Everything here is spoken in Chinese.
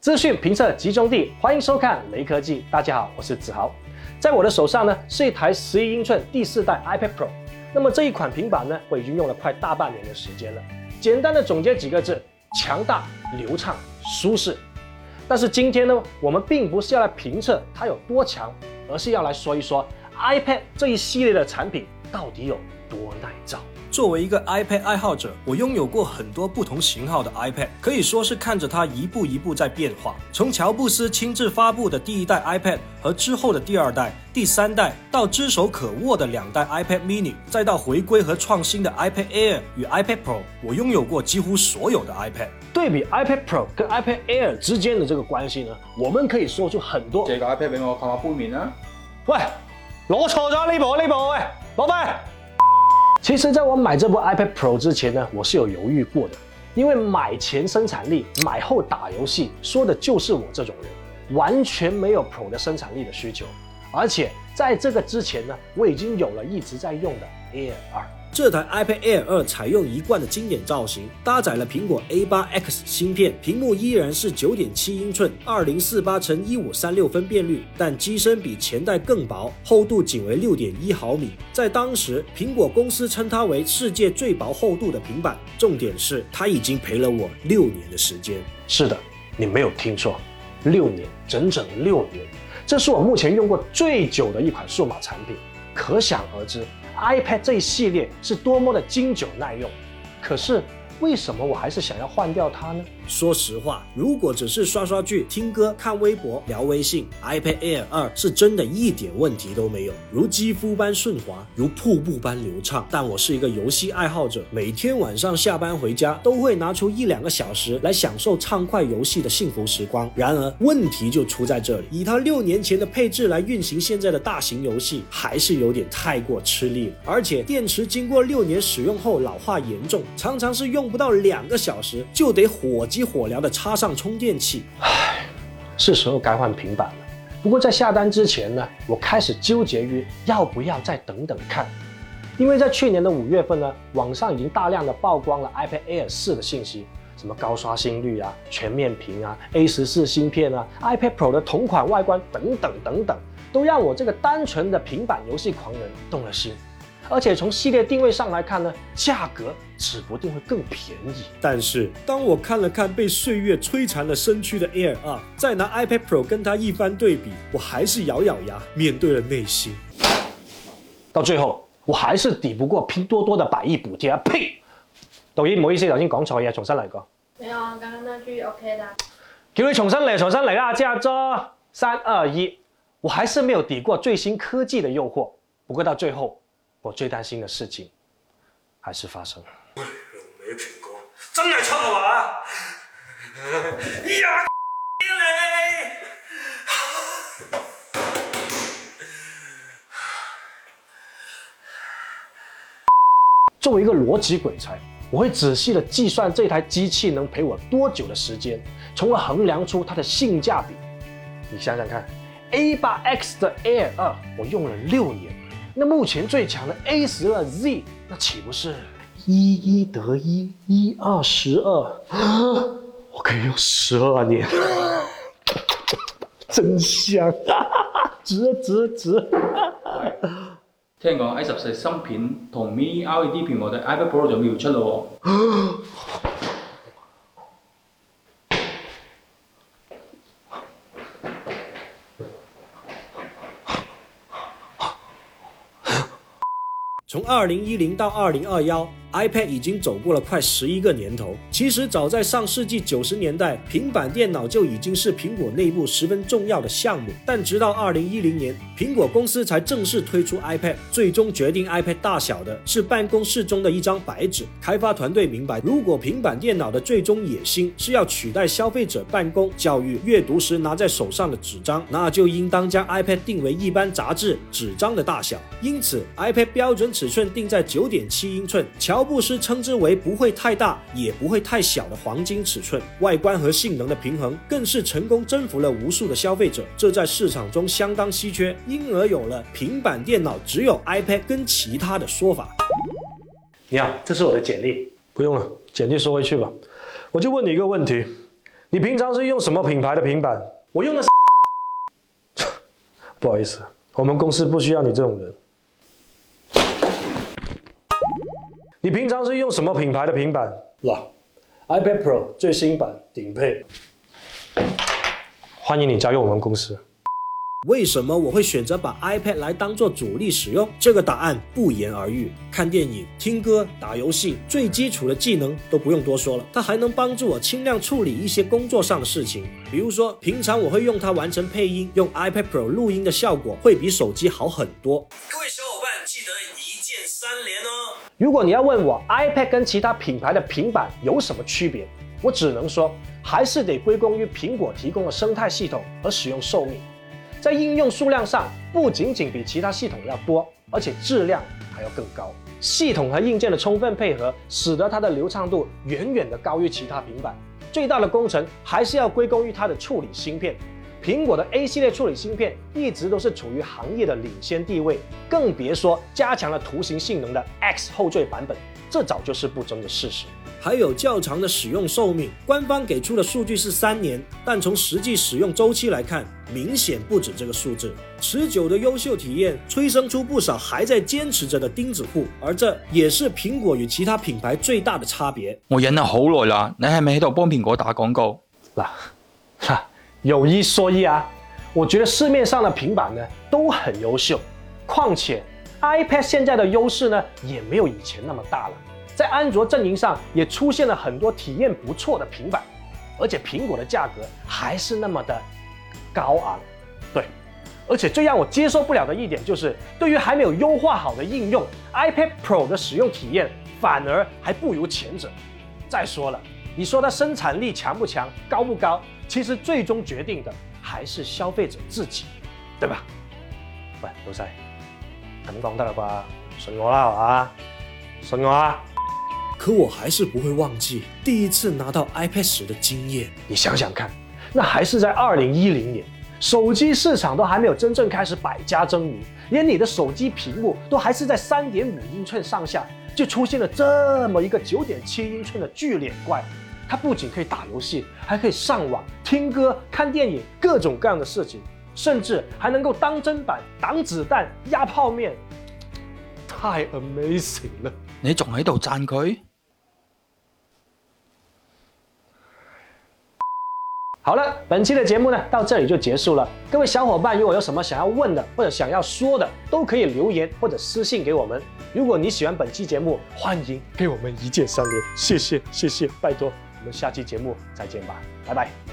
资讯评测集中地，欢迎收看雷科技。大家好，我是子豪。在我的手上呢，是一台十一英寸第四代 iPad Pro。那么这一款平板呢，我已经用了快大半年的时间了。简单的总结几个字：强大、流畅、舒适。但是今天呢，我们并不是要来评测它有多强，而是要来说一说 iPad 这一系列的产品到底有多耐造。作为一个 iPad 爱好者，我拥有过很多不同型号的 iPad，可以说是看着它一步一步在变化。从乔布斯亲自发布的第一代 iPad 和之后的第二代、第三代，到只手可握的两代 iPad Mini，再到回归和创新的 iPad Air 与 iPad Pro，我拥有过几乎所有的 iPad。对比 iPad Pro 跟 iPad Air 之间的这个关系呢，我们可以说出很多。借個 iPad 俾我看下杯面啦。喂，攞錯咗呢部呢部，喂，攞翻。其实，在我买这部 iPad Pro 之前呢，我是有犹豫过的，因为买前生产力，买后打游戏，说的就是我这种人，完全没有 Pro 的生产力的需求。而且在这个之前呢，我已经有了一直在用的 Air 二。这台 iPad Air 二采用一贯的经典造型，搭载了苹果 A8X 芯片，屏幕依然是9.7英寸，2048乘1536分辨率，但机身比前代更薄，厚度仅为6.1毫米。在当时，苹果公司称它为世界最薄厚度的平板。重点是，它已经陪了我六年的时间。是的，你没有听错，六年，整整六年。这是我目前用过最久的一款数码产品，可想而知。iPad 这一系列是多么的经久耐用，可是为什么我还是想要换掉它呢？说实话，如果只是刷刷剧、听歌、看微博、聊微信，iPad Air 二是真的一点问题都没有，如肌肤般顺滑，如瀑布般流畅。但我是一个游戏爱好者，每天晚上下班回家都会拿出一两个小时来享受畅快游戏的幸福时光。然而问题就出在这里，以它六年前的配置来运行现在的大型游戏，还是有点太过吃力了。而且电池经过六年使用后老化严重，常常是用不到两个小时就得火急。火燎的插上充电器，唉，是时候该换平板了。不过在下单之前呢，我开始纠结于要不要再等等看，因为在去年的五月份呢，网上已经大量的曝光了 iPad Air 四的信息，什么高刷新率啊、全面屏啊、A 十四芯片啊、iPad Pro 的同款外观等等等等，都让我这个单纯的平板游戏狂人动了心。而且从系列定位上来看呢，价格指不定会更便宜。但是当我看了看被岁月摧残了身躯的 Air 二，再拿 iPad Pro 跟它一番对比，我还是咬咬牙面对了内心。到最后，我还是抵不过拼多多的百亿补贴。呸！导演，唔好意思，头先讲错嘢，重新嚟过。没有啊，刚刚那句 OK 的。叫你重新嚟，重新嚟啊！加州三二一，我还是没有抵过最新科技的诱惑。不过到最后。我最担心的事情还是发生了。苹果，真系出啊嘛！呀，作为一个逻辑鬼才，我会仔细的计算这台机器能陪我多久的时间，从而衡量出它的性价比。你想想看，A8X 的 Air 二，我用了六年。那目前最强的 A 十二 Z，那岂不是一一得一，一二十二？我可以用十二年，真香！值值值！听讲 A 十四芯片同 Mini LED 屏幕的 iPad Pro 就秒出咯喎。从二零一零到二零二幺。iPad 已经走过了快十一个年头。其实早在上世纪九十年代，平板电脑就已经是苹果内部十分重要的项目。但直到二零一零年，苹果公司才正式推出 iPad。最终决定 iPad 大小的是办公室中的一张白纸。开发团队明白，如果平板电脑的最终野心是要取代消费者办公、教育、阅读时拿在手上的纸张，那就应当将 iPad 定为一般杂志纸张的大小。因此，iPad 标准尺寸定在九点七英寸。乔乔布斯称之为不会太大也不会太小的黄金尺寸，外观和性能的平衡更是成功征服了无数的消费者，这在市场中相当稀缺，因而有了平板电脑只有 iPad 跟其他的说法。你好，这是我的简历，不用了，简历收回去吧。我就问你一个问题：你平常是用什么品牌的平板？我用的是。不好意思，我们公司不需要你这种人。你平常是用什么品牌的平板？啦，iPad Pro 最新版顶配。欢迎你加入我们公司。为什么我会选择把 iPad 来当做主力使用？这个答案不言而喻。看电影、听歌、打游戏，最基础的技能都不用多说了。它还能帮助我轻量处理一些工作上的事情，比如说平常我会用它完成配音，用 iPad Pro 录音的效果会比手机好很多。各位小伙伴，记得一键三连哦。如果你要问我 iPad 跟其他品牌的平板有什么区别，我只能说还是得归功于苹果提供的生态系统和使用寿命。在应用数量上，不仅仅比其他系统要多，而且质量还要更高。系统和硬件的充分配合，使得它的流畅度远远的高于其他平板。最大的功臣还是要归功于它的处理芯片。苹果的 A 系列处理芯片一直都是处于行业的领先地位，更别说加强了图形性能的 X 后缀版本，这早就是不争的事实。还有较长的使用寿命，官方给出的数据是三年，但从实际使用周期来看，明显不止这个数字。持久的优秀体验催生出不少还在坚持着的钉子户，而这也是苹果与其他品牌最大的差别。我忍了好耐啦，你係咪喺度幫蘋果打广告？嗱，哈，有一说一啊，我觉得市面上的平板呢都很优秀，况且 iPad 现在的优势呢也没有以前那么大了。在安卓阵营上也出现了很多体验不错的平板，而且苹果的价格还是那么的高昂。对，而且最让我接受不了的一点就是，对于还没有优化好的应用，iPad Pro 的使用体验反而还不如前者。再说了，你说它生产力强不强、高不高，其实最终决定的还是消费者自己，对吧？喂，老細，咁講得啦啩？信我啦，係嘛？信我啊！可我还是不会忘记第一次拿到 iPad 时的经验。你想想看，那还是在二零一零年，手机市场都还没有真正开始百家争鸣，连你的手机屏幕都还是在三点五英寸上下，就出现了这么一个九点七英寸的巨脸怪。它不仅可以打游戏，还可以上网、听歌、看电影，各种各样的事情，甚至还能够当砧板、挡子弹、压泡面，太 amazing 了！你仲喺度赞佢？好了，本期的节目呢到这里就结束了。各位小伙伴，如果有什么想要问的或者想要说的，都可以留言或者私信给我们。如果你喜欢本期节目，欢迎给我们一键三连，谢谢谢谢，拜托，我们下期节目再见吧，拜拜。